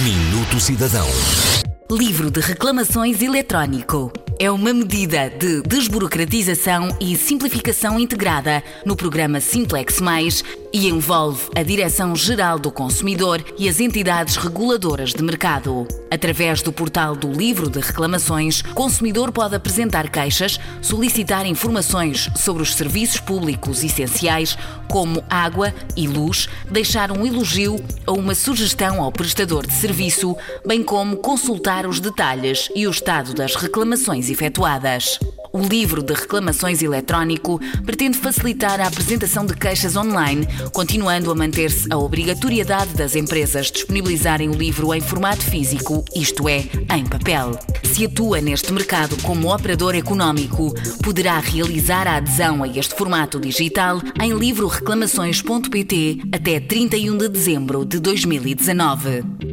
Minuto Cidadão. Livro de reclamações eletrónico. É uma medida de desburocratização e simplificação integrada no programa Simplex Mais e envolve a Direção-Geral do Consumidor e as entidades reguladoras de mercado. Através do portal do Livro de Reclamações, o consumidor pode apresentar queixas, solicitar informações sobre os serviços públicos essenciais, como água e luz, deixar um elogio ou uma sugestão ao prestador de serviço, bem como consultar os detalhes e o estado das reclamações efetuadas. O livro de reclamações eletrónico pretende facilitar a apresentação de queixas online, continuando a manter-se a obrigatoriedade das empresas disponibilizarem o livro em formato físico, isto é, em papel. Se atua neste mercado como operador económico, poderá realizar a adesão a este formato digital em livroreclamações.pt até 31 de dezembro de 2019.